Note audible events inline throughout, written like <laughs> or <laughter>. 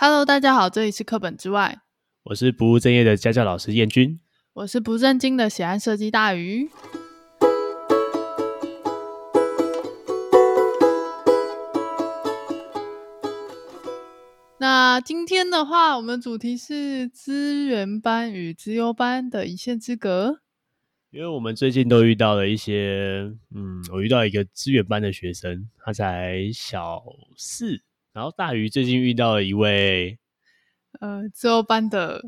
Hello，大家好，这里是课本之外，我是不务正业的家教老师燕君，我是不正经的喜爱设计大鱼。那今天的话，我们主题是资源班与资优班的一线之隔。因为我们最近都遇到了一些，嗯，我遇到一个资源班的学生，他才小四。然后大鱼最近遇到了一位，呃，自由班的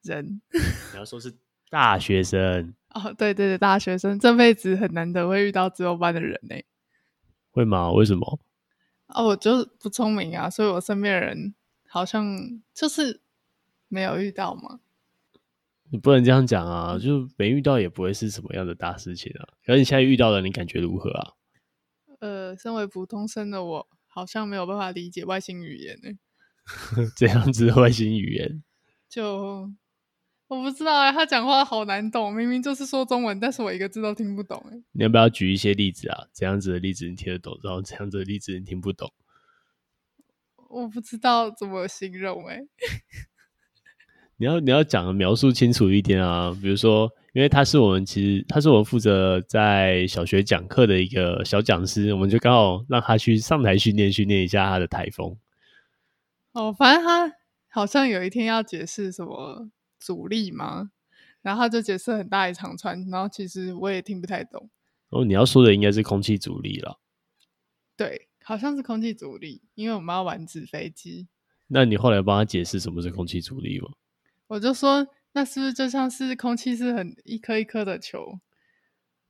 人。<laughs> 你要说是大学生哦，对对对，大学生这辈子很难得会遇到自由班的人呢。会吗？为什么？哦，我就不聪明啊，所以我身边的人好像就是没有遇到嘛。你不能这样讲啊，就没遇到也不会是什么样的大事情啊。可是你现在遇到了，你感觉如何啊？呃，身为普通生的我。好像没有办法理解外星语言呢。<laughs> 这样子的外星语言，就我不知道哎，他讲话好难懂，明明就是说中文，但是我一个字都听不懂哎。你要不要举一些例子啊？这样子的例子你听得懂，然后这样子的例子你听不懂？我不知道怎么形容哎。你要你要讲的描述清楚一点啊，比如说，因为他是我们其实他是我们负责在小学讲课的一个小讲师，我们就刚好让他去上台训练训练一下他的台风。哦，反正他好像有一天要解释什么阻力嘛，然后他就解释很大一长串，然后其实我也听不太懂。哦，你要说的应该是空气阻力了。对，好像是空气阻力，因为我们要玩纸飞机。那你后来帮他解释什么是空气阻力吗？我就说，那是不是就像是空气是很一颗一颗的球，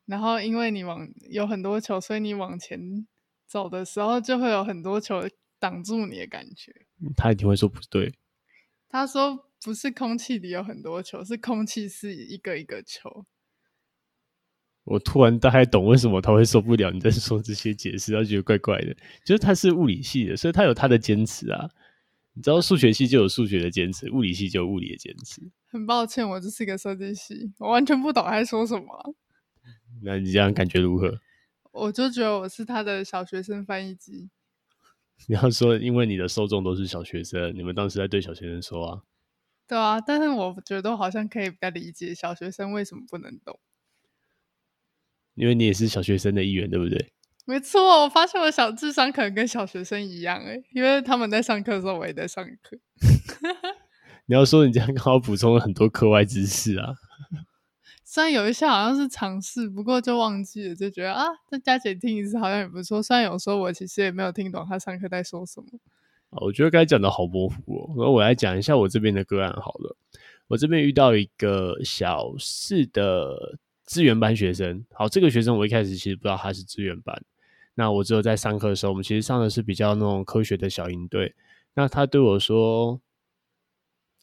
然后因为你往有很多球，所以你往前走的时候就会有很多球挡住你的感觉。他一定会说不对。他说不是空气里有很多球，是空气是一个一个球。我突然大概懂为什么他会受不了你在说这些解释，他觉得怪怪的。就是他是物理系的，所以他有他的坚持啊。你知道数学系就有数学的坚持，物理系就有物理的坚持。很抱歉，我就是一个设计系，我完全不懂他在说什么。<laughs> 那你这样感觉如何？我就觉得我是他的小学生翻译机。<laughs> 你要说，因为你的受众都是小学生，你们当时在对小学生说啊？对啊，但是我觉得我好像可以比较理解小学生为什么不能懂。因为你也是小学生的一员，对不对？没错，我发现我小智商可能跟小学生一样诶，因为他们在上课的时候，我也在上课。<laughs> 你要说你这样刚好补充了很多课外知识啊，<laughs> 虽然有一些好像是尝试，不过就忘记了，就觉得啊，再加姐听一次好像也不错。虽然有时候我其实也没有听懂他上课在说什么。我觉得刚才讲的好模糊哦。那我来讲一下我这边的个案好了。我这边遇到一个小四的资源班学生，好，这个学生我一开始其实不知道他是资源班。那我只有在上课的时候，我们其实上的是比较那种科学的小营队。那他对我说：“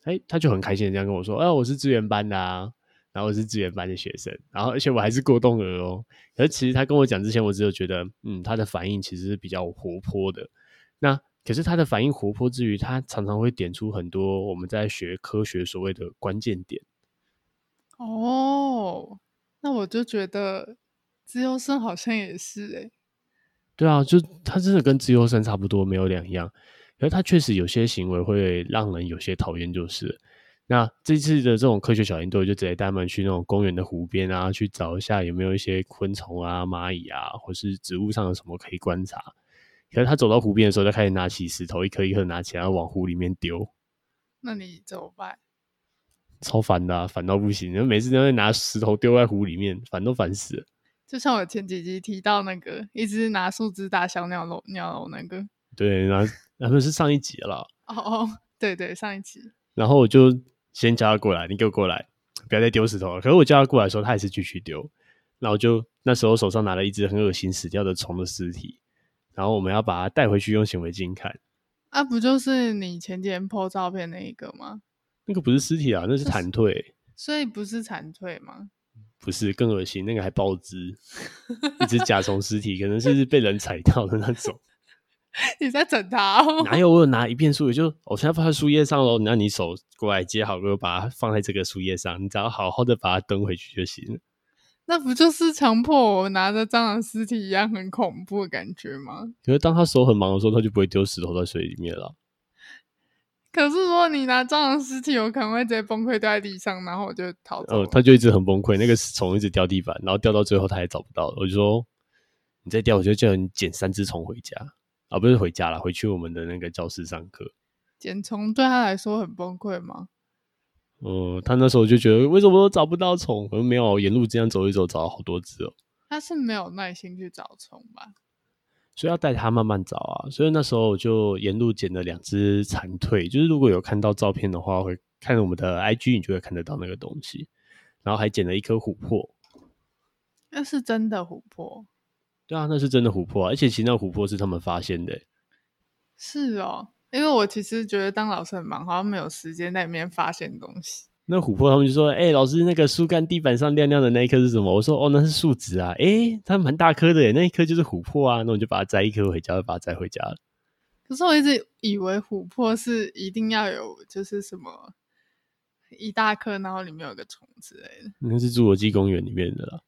哎、他就很开心的这样跟我说，哎、我是资源班的啊，然后我是资源班的学生，然后而且我还是过动儿哦。可是其实他跟我讲之前，我只有觉得，嗯，他的反应其实是比较活泼的。那可是他的反应活泼之余，他常常会点出很多我们在学科学所谓的关键点。哦，那我就觉得资优生好像也是哎、”对啊，就他真的跟自由生差不多，没有两样。可是他确实有些行为会让人有些讨厌，就是。那这次的这种科学小研队，就直接带他们去那种公园的湖边啊，去找一下有没有一些昆虫啊、蚂蚁啊，或是植物上有什么可以观察。可是他走到湖边的时候，就开始拿起石头，一颗一颗拿起来往湖里面丢。那你怎么办？超烦的啊，烦到不行！就每次都会拿石头丢在湖里面，烦都烦死了。就像我前几集提到那个，一直拿树枝打小鸟笼鸟笼那个，对，然后那不是上一集了。哦哦，对对，上一集。然后我就先叫他过来，你给我过来，不要再丢石头了。可是我叫他过来的时候，他还是继续丢。然后就那时候手上拿了一只很恶心死掉的虫的尸体，然后我们要把它带回去用显微镜看。啊，不就是你前几天 po 照片那一个吗？那个不是尸体啊，那是蝉蜕。所以不是蝉蜕吗？不是，更恶心，那个还爆汁，一只甲虫尸体，可能是被人踩到的那种。<laughs> 你在整它？哪有？我有拿一片树叶，就我现在放在树叶上喽。那你手过来接好，给我把它放在这个树叶上，你只要好好的把它蹲回去就行了。那不就是强迫我拿着蟑螂尸体一样很恐怖的感觉吗？可是当他手很忙的时候，他就不会丢石头在水里面了。可是如果你拿蟑螂尸体，我可能会直接崩溃掉在地上，然后我就逃走。哦，他就一直很崩溃，那个虫一直掉地板，然后掉到最后他也找不到了。我就说，你再掉，我就叫你捡三只虫回家啊，不是回家了，回去我们的那个教室上课。捡虫对他来说很崩溃吗？嗯，他那时候就觉得为什么都找不到虫？可能没有沿路这样走一走，找了好多只哦。他是没有耐心去找虫吧？所以要带他慢慢找啊。所以那时候我就沿路捡了两只蝉蜕，就是如果有看到照片的话，会看我们的 IG，你就会看得到那个东西。然后还捡了一颗琥珀，那是真的琥珀。对啊，那是真的琥珀啊，而且其实那琥珀是他们发现的。是哦。因为我其实觉得当老师很忙，好像没有时间在里面发现东西。那琥珀他们就说：“哎、欸，老师，那个树干地板上亮亮的那一颗是什么？”我说：“哦，那是树脂啊。欸”哎，它蛮大颗的耶，那一颗就是琥珀啊。那我就把它摘一颗回家，就把它摘回家了。可是我一直以为琥珀是一定要有，就是什么一大颗，然后里面有个虫之类的。那是侏罗纪公园里面的啦。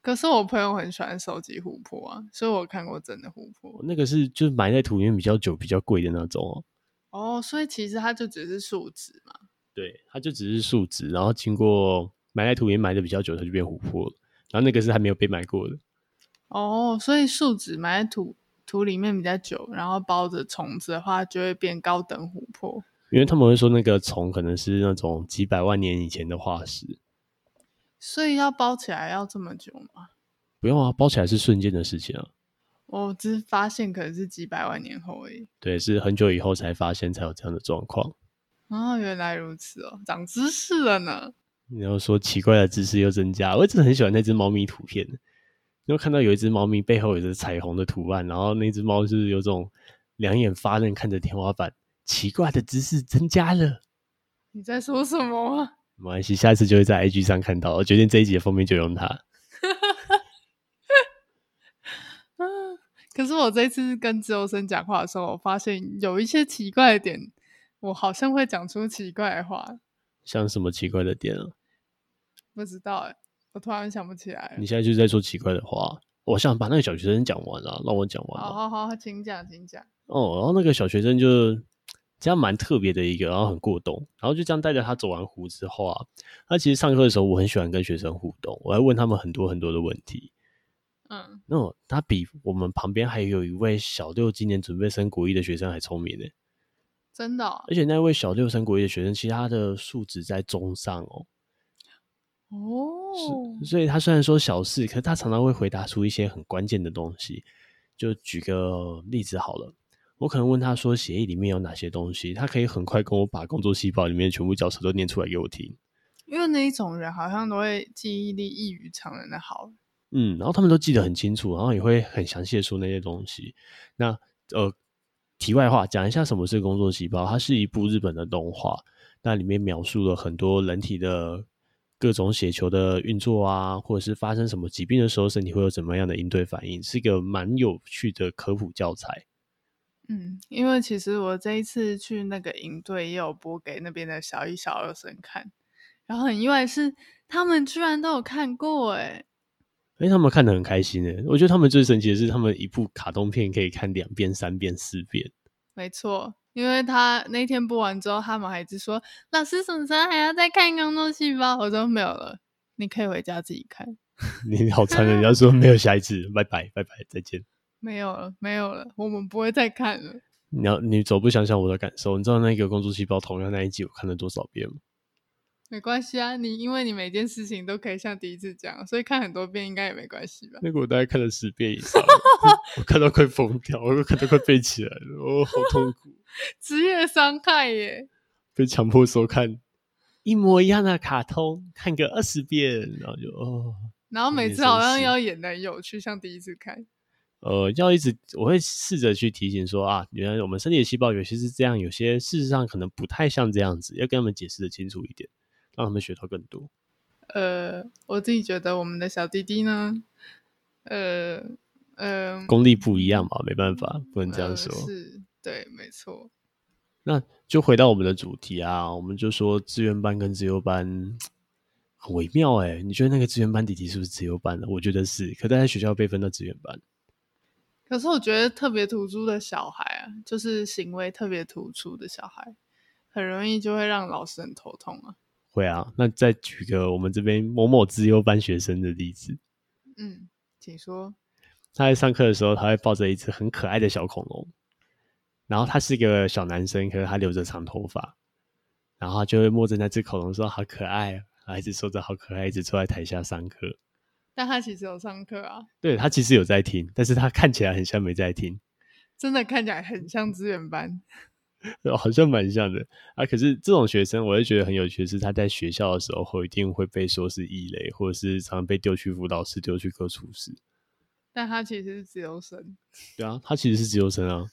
可是我朋友很喜欢收集琥珀啊，所以我看过真的琥珀。那个是就是埋在土里面比较久、比较贵的那种哦。哦，所以其实它就只是树脂嘛。对，它就只是树脂，然后经过埋在土里面埋的比较久，它就变琥珀了。然后那个是还没有被埋过的。哦，所以树脂埋在土土里面比较久，然后包着虫子的话，就会变高等琥珀。因为他们会说那个虫可能是那种几百万年以前的化石。所以要包起来要这么久吗？不用啊，包起来是瞬间的事情啊。我只是发现可能是几百万年后而已。对，是很久以后才发现才有这样的状况。哦，原来如此哦，长知识了呢。你要说奇怪的知识又增加，我一直很喜欢那只猫咪图片。因为看到有一只猫咪背后有着彩虹的图案，然后那只猫就是有种两眼发愣看着天花板，奇怪的知识增加了。你在说什么啊？没关系，下一次就会在 IG 上看到。我决定这一集的封面就用它。<laughs> 可是我这次跟自由生讲话的时候，我发现有一些奇怪的点，我好像会讲出奇怪的话。像什么奇怪的点啊？不知道哎，我突然想不起来。你现在就在说奇怪的话，我想把那个小学生讲完了，让我讲完。好好好，请讲，请讲。哦，然后那个小学生就。这样蛮特别的一个，然后很过动，然后就这样带着他走完湖之后啊，他其实上课的时候我很喜欢跟学生互动，我还问他们很多很多的问题。嗯，那他比我们旁边还有一位小六今年准备升国一的学生还聪明呢。真的哦？而且那位小六升国一的学生，其实他的素质在中上哦。哦，所以他虽然说小事，可是他常常会回答出一些很关键的东西。就举个例子好了。我可能问他说：“协议里面有哪些东西？”他可以很快跟我把工作细胞里面全部教程都念出来给我听。因为那一种人好像都会记忆力异于常人的好。嗯，然后他们都记得很清楚，然后也会很详细的说那些东西。那呃，题外话讲一下什么是工作细胞？它是一部日本的动画，那里面描述了很多人体的各种血球的运作啊，或者是发生什么疾病的时候，身体会有怎么样的应对反应，是一个蛮有趣的科普教材。嗯，因为其实我这一次去那个营队，也有播给那边的小一、小二生看，然后很意外是他们居然都有看过，哎，哎，他们看得很开心哎，我觉得他们最神奇的是，他们一部卡通片可以看两遍、三遍、四遍。没错，因为他那天播完之后，他们还是说老师什么时候还要再看《工作细胞》？我说没有了，你可以回家自己看。<laughs> 你好残忍，人家说没有下一次，拜拜拜拜，再见。<laughs> 没有了，没有了，我们不会再看了。你要你走步想想我的感受，你知道那个工作细胞同样那一集我看了多少遍吗？没关系啊，你因为你每件事情都可以像第一次讲，所以看很多遍应该也没关系吧？那个我大概看了十遍以上，<laughs> 我看到快疯掉，我都看到快背起来了，哦，好痛苦，<laughs> 职业伤害耶！被强迫收看一模一样的卡通，看个二十遍，然后就哦，然后每次好像要演得很有趣，像第一次看。呃，要一直我会试着去提醒说啊，原来我们身体的细胞有些是这样，有些事实上可能不太像这样子，要跟他们解释的清楚一点，让他们学到更多。呃，我自己觉得我们的小弟弟呢，呃呃，功力不一样嘛，没办法，不能这样说。呃、是，对，没错。那就回到我们的主题啊，我们就说资源班跟自由班很微妙哎、欸，你觉得那个资源班弟弟是不是自由班的？我觉得是，可他在学校被分到资源班。可是我觉得特别突出的小孩啊，就是行为特别突出的小孩，很容易就会让老师很头痛啊。会啊，那再举个我们这边某某资优班学生的例子。嗯，请说。他在上课的时候，他会抱着一只很可爱的小恐龙，然后他是一个小男生，可是他留着长头发，然后他就会摸着那只恐龙说：“好可爱。”还一直说着“好可爱”，一直坐在台下上课。但他其实有上课啊。对，他其实有在听，但是他看起来很像没在听。真的看起来很像资源班，好像蛮像的啊。可是这种学生，我会觉得很有趣的是，他在学校的时候，一定会被说是异类，或者是常常被丢去辅导室、丢去各处室。但他其实是自由生，对啊，他其实是自由生啊。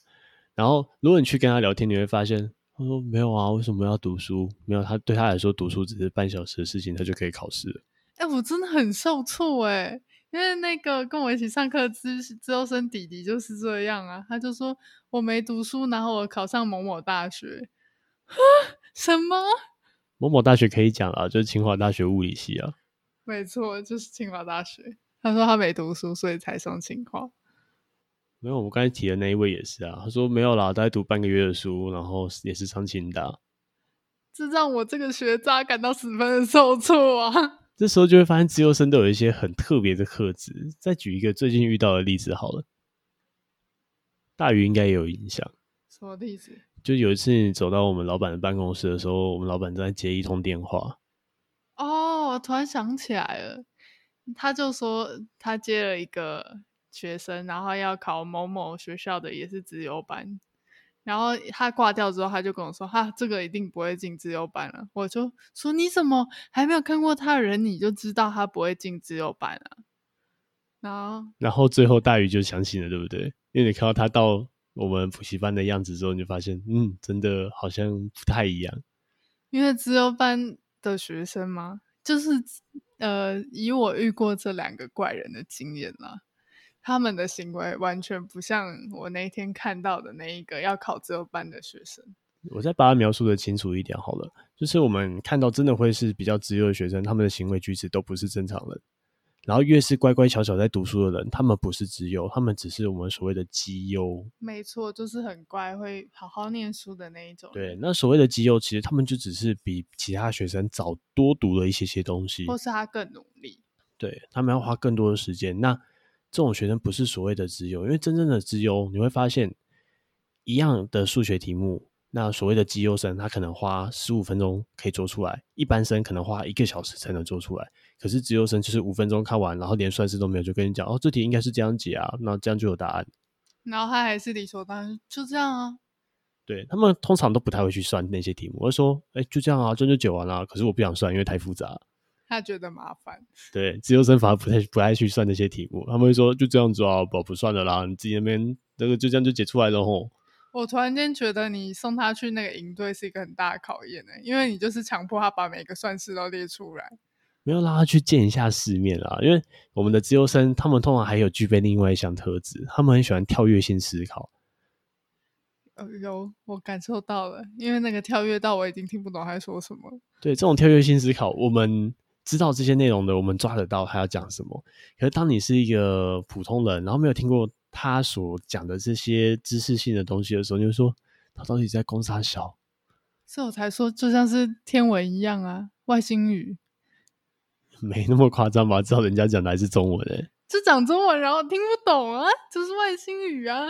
然后，如果你去跟他聊天，你会发现，他说没有啊，为什么要读书？没有，他对他来说，读书只是半小时的事情，他就可以考试了。哎、欸，我真的很受挫哎、欸，因为那个跟我一起上课资资优生弟弟就是这样啊，他就说我没读书，然后我考上某某大学，什么？某某大学可以讲啊，就是清华大学物理系啊。没错，就是清华大学。他说他没读书，所以才上清华。没有，我们刚才提的那一位也是啊。他说没有啦，大概读半个月的书，然后也是上清大。这让我这个学渣感到十分的受挫啊！这时候就会发现，自由生都有一些很特别的特质。再举一个最近遇到的例子好了，大鱼应该也有印象。什么例子？就有一次你走到我们老板的办公室的时候，我们老板正在接一通电话。哦，我突然想起来了。他就说他接了一个学生，然后要考某某学校的也是自由班，然后他挂掉之后，他就跟我说：“哈，这个一定不会进自由班了。”我就说：“你怎么还没有看过他的人，你就知道他不会进自由班啊？”然后，然后最后大鱼就相信了，对不对？因为你看到他到我们补习班的样子之后，你就发现，嗯，真的好像不太一样。因为自由班的学生嘛？就是。呃，以我遇过这两个怪人的经验啦，他们的行为完全不像我那天看到的那一个要考资优班的学生。我再把它描述的清楚一点好了，就是我们看到真的会是比较资优的学生，他们的行为举止都不是正常人。然后越是乖乖巧巧在读书的人，他们不是资优，他们只是我们所谓的绩优。没错，就是很乖，会好好念书的那一种。对，那所谓的绩优，其实他们就只是比其他学生早多读了一些些东西，或是他更努力。对，他们要花更多的时间。那这种学生不是所谓的资优，因为真正的资优，你会发现一样的数学题目。那所谓的绩优生，他可能花十五分钟可以做出来，一般生可能花一个小时才能做出来。可是资优生就是五分钟看完，然后连算式都没有，就跟你讲哦，这题应该是这样解啊，那这样就有答案。然后他还是理所当然，就这样啊。对，他们通常都不太会去算那些题目，我就说，哎，就这样啊，这就解完了。可是我不想算，因为太复杂。他觉得麻烦。对，自由生反而不太不爱去算那些题目，他们会说就这样子啊，不不算了啦，你自己那边那个就这样就解出来了吼。我突然间觉得你送他去那个营队是一个很大的考验呢，因为你就是强迫他把每个算式都列出来。没有让他去见一下世面啊，因为我们的自由生他们通常还有具备另外一项特质，他们很喜欢跳跃性思考。呃，有我感受到了，因为那个跳跃到我已经听不懂他在说什么。对，这种跳跃性思考，我们知道这些内容的，我们抓得到他要讲什么。可是当你是一个普通人，然后没有听过。他所讲的这些知识性的东西的时候，你就说他到底在攻啥小？所以我才说，就像是天文一样啊，外星语。<laughs> 没那么夸张吧？知道人家讲的还是中文诶、欸，就讲中文，然后听不懂啊，就是外星语啊。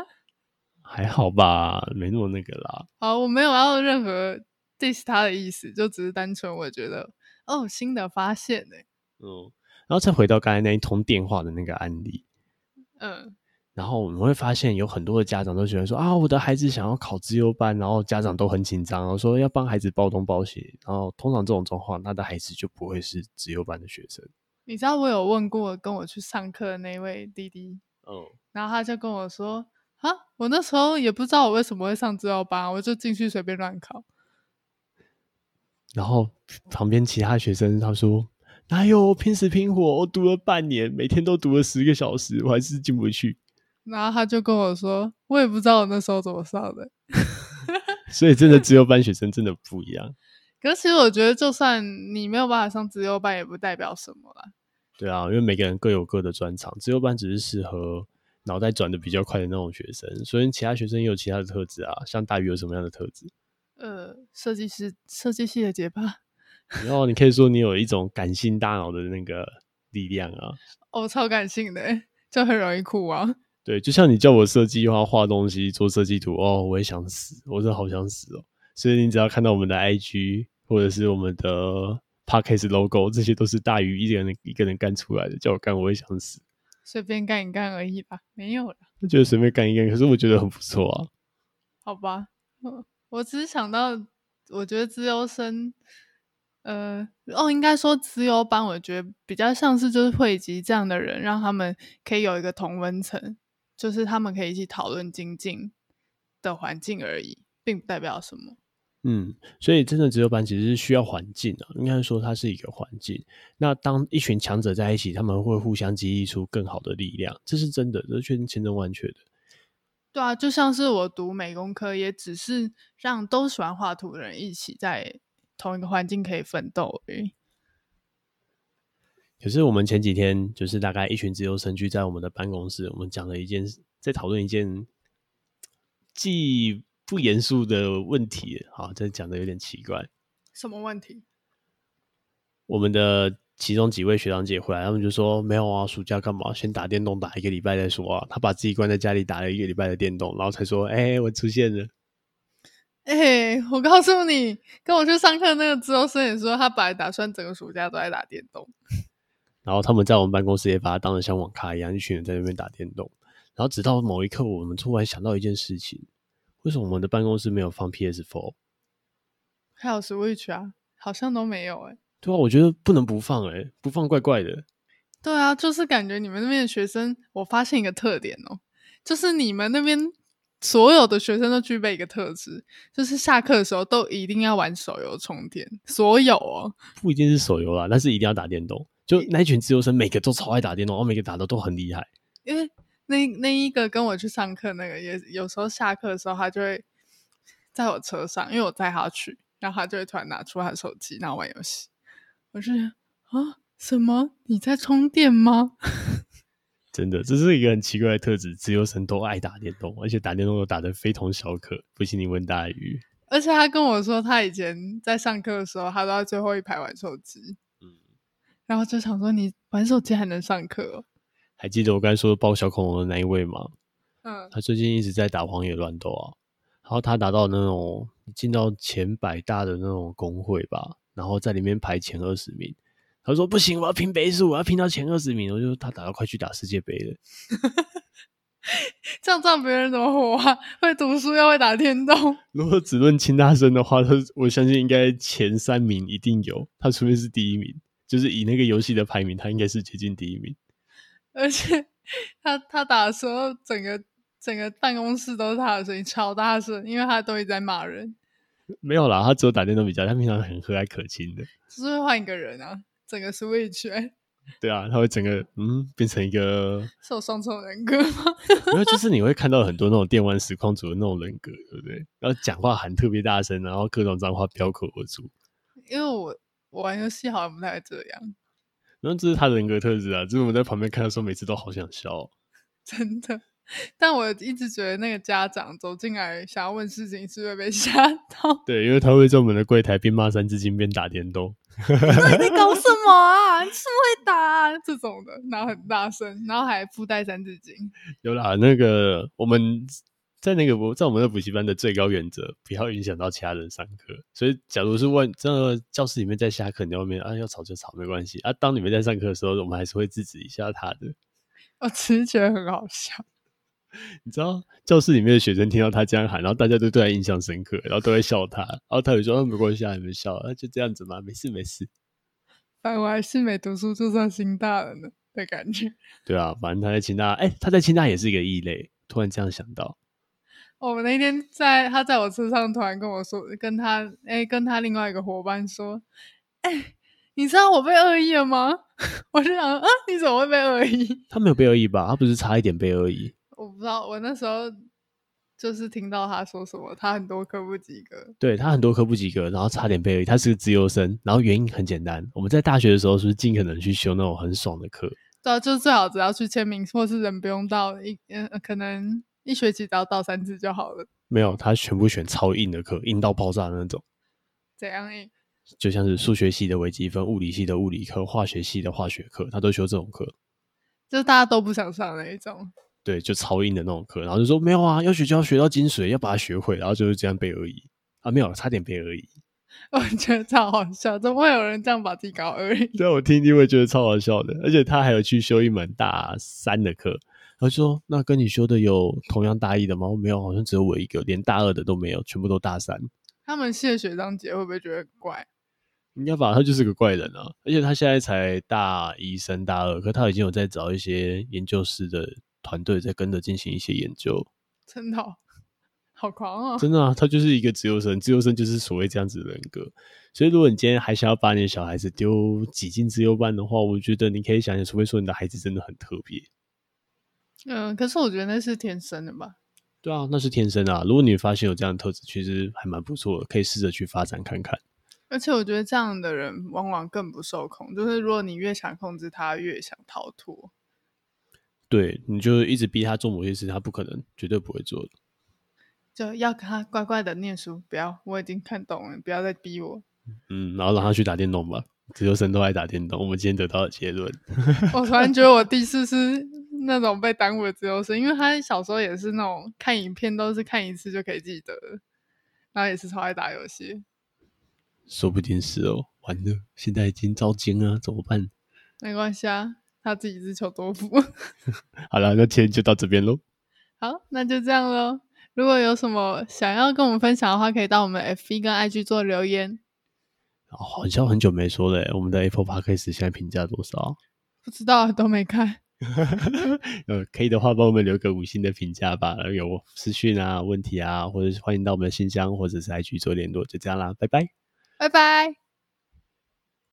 还好吧，没那么那个啦。好，我没有要任何 diss 他的意思，就只是单纯我觉得哦，新的发现呢、欸。嗯，然后再回到刚才那一通电话的那个案例，嗯。然后我们会发现，有很多的家长都喜欢说啊，我的孩子想要考资优班，然后家长都很紧张，然后说要帮孩子报东报西。然后通常这种状况，他的孩子就不会是资优班的学生。你知道我有问过跟我去上课的那位弟弟，嗯，然后他就跟我说啊，我那时候也不知道我为什么会上资优班，我就进去随便乱考。然后旁边其他学生他说，哪有拼死拼活，我读了半年，每天都读了十个小时，我还是进不去。然后他就跟我说：“我也不知道我那时候怎么上的。<laughs> ”所以真的资优班学生真的不一样。可是其实我觉得，就算你没有办法上资优班，也不代表什么啦。对啊，因为每个人各有各的专长，资优班只是适合脑袋转的比较快的那种学生，所以其他学生也有其他的特质啊。像大鱼有什么样的特质？呃，设计师设计系的结巴。然后你可以说你有一种感性大脑的那个力量啊。哦，超感性的，就很容易哭啊。对，就像你叫我设计画画东西、做设计图，哦，我也想死，我真的好想死哦。所以你只要看到我们的 IG 或者是我们的 Podcast logo，这些都是大鱼一个人一个人干出来的，叫我干我也想死。随便干一干而已吧，没有了。我觉得随便干一干，可是我觉得很不错啊。好吧，我只是想到，我觉得资优生，呃，哦，应该说资优班，我觉得比较像是就是汇集这样的人，让他们可以有一个同温层，就是他们可以一起讨论精进的环境而已，并不代表什么。嗯，所以真的资优班其实是需要环境的，应该说它是一个环境。那当一群强者在一起，他们会互相激励出更好的力量，这是真的，这是千真万确的。对啊，就像是我读美工科，也只是让都喜欢画图的人一起在同一个环境可以奋斗而已。可是我们前几天就是大概一群自由生聚在我们的办公室，我们讲了一件，在讨论一件既不严肃的问题，好，这讲的有点奇怪。什么问题？我们的其中几位学长姐回来，他们就说：“没有啊，暑假干嘛？先打电动打一个礼拜再说啊。”他把自己关在家里打了一个礼拜的电动，然后才说：“哎、欸，我出现了。”哎、欸，我告诉你，跟我去上课那个资优生也说，他本来打算整个暑假都在打电动。<laughs> 然后他们在我们办公室也把他当得像网咖一样，一群人在那边打电动。然后直到某一刻，我们突然想到一件事情。为什么我们的办公室没有放 PS Four？还有 Switch 啊，好像都没有哎、欸。对啊，我觉得不能不放哎、欸，不放怪怪的。对啊，就是感觉你们那边的学生，我发现一个特点哦，就是你们那边所有的学生都具备一个特质，就是下课的时候都一定要玩手游充电。所有哦，不一定是手游啦，但是一定要打电动。就那一群自由生，每个都超爱打电动，然后每个打的都很厉害。因为那那一个跟我去上课那个，也有时候下课的时候，他就会在我车上，因为我载他去，然后他就会突然拿出他的手机，然后玩游戏。我就想啊，什么？你在充电吗？<laughs> 真的，这是一个很奇怪的特质，自由神都爱打电动，而且打电动都打得非同小可。不信你问大鱼。而且他跟我说，他以前在上课的时候，他都在最后一排玩手机。嗯，然后就想说，你玩手机还能上课哦？还记得我刚才说的抱小恐龙的那一位吗？嗯，他最近一直在打荒野乱斗啊，然后他打到那种进到前百大的那种工会吧，然后在里面排前二十名。他说不行，我要拼倍数，我要拼到前二十名。我就说他打到快去打世界杯了，<laughs> 这样这样别人怎么活啊？会读书又会打电动。如果只论亲大生的话，他我相信应该前三名一定有，他除非是第一名，就是以那个游戏的排名，他应该是接近第一名。<laughs> 而且他他打的时候，整个整个办公室都是他的声音，超大声，因为他都一直在骂人。没有啦，他只有打电动比较，他平常很和蔼可亲的。就是会换一个人啊，整个 switch、欸。<laughs> 对啊，他会整个嗯变成一个 <laughs> 受双重人格吗？<laughs> 没有，就是你会看到很多那种电玩实况组的那种人格，对不对？然后讲话喊特别大声，然后各种脏话飙口而出。因为我我玩游戏好像不太这样。然后这是他的人格特质啊，就是我们在旁边看的时候，每次都好想笑，真的。但我一直觉得那个家长走进来想要问事情，是会被吓到。<laughs> 对，因为他会在我们的柜台边骂三字经边打电动。你在搞什么啊？你是不会打啊？这种的，然后很大声，然后还附带三字经。有啦，那个我们。在那个在我们的补习班的最高原则，不要影响到其他人上课。所以，假如是问这个教室里面在下课，你在外面啊要吵就吵没关系啊。当你们在上课的时候，我们还是会制止一下他的。我其实觉得很好笑。你知道教室里面的学生听到他这样喊，然后大家都对他印象深刻，然后都会笑他。然后他有说：“没关系啊，你们笑啊，就这样子嘛，没事没事。”反正我还是没读书就算心大了呢的感觉。对啊，反正他在清大，哎、欸，他在清大也是一个异类。突然这样想到。我们那天在他在我车上突然跟我说，跟他哎、欸，跟他另外一个伙伴说，哎、欸，你知道我被恶意了吗？<laughs> 我就想，啊，你怎么会被恶意？他没有被恶意吧？他不是差一点被恶意？我不知道，我那时候就是听到他说什么，他很多科不及格，对，他很多科不及格，然后差点被。他是个资优生，然后原因很简单，我们在大学的时候是不是尽可能去修那种很爽的课？对啊，就是最好只要去签名，或是人不用到一嗯，可能。一学期只要到三次就好了。没有，他全部选超硬的课，硬到爆炸的那种。怎样硬？就像是数学系的微积分，物理系的物理课，化学系的化学课，他都修这种课。就是大家都不想上的那一种。对，就超硬的那种课，然后就说没有啊，要学就要学到精髓，要把它学会，然后就是这样背而已啊，没有，差点背而已。<laughs> 我觉得超好笑，怎么会有人这样把自己搞而已？对，我听你会觉得超好笑的，而且他还有去修一门大三的课。他说：“那跟你修的有同样大一的吗？”没有，好像只有我一个，连大二的都没有，全部都大三。他们系的学长姐会不会觉得很怪？应该吧，他就是个怪人啊！而且他现在才大一升大二，可他已经有在找一些研究室的团队在跟着进行一些研究。真的、哦，好狂啊、哦！真的啊，他就是一个自由生，自由生就是所谓这样子的人格。所以，如果你今天还想要把你的小孩子丢挤进自由班的话，我觉得你可以想想，除非说你的孩子真的很特别。嗯，可是我觉得那是天生的吧？对啊，那是天生啊。如果你发现有这样的特质，其实还蛮不错的，可以试着去发展看看。而且我觉得这样的人往往更不受控，就是如果你越想控制他，越想逃脱。对，你就一直逼他做某些事，他不可能，绝对不会做的。就要他乖乖的念书，不要，我已经看懂了，不要再逼我。<laughs> 嗯，然后让他去打电动吧。自由生都爱打电动，我们今天得到的结论。<laughs> 我突然觉得我弟是是那种被耽误的自由生，因为他小时候也是那种看影片都是看一次就可以记得，然后也是超爱打游戏。说不定是哦，完了，现在已经遭惊了，怎么办？没关系啊，他自己自求多福。<laughs> 好了，那今天就到这边喽。好，那就这样喽。如果有什么想要跟我们分享的话，可以到我们 FB 跟 IG 做留言。哦，好像很久没说了，我们的 Apple Podcast 现在评价多少？不知道，都没看。<laughs> 呃，可以的话，帮我们留个五星的评价吧。有私讯啊、问题啊，或者是欢迎到我们的信箱或者是 IG 做联络，就这样啦，拜拜，拜拜。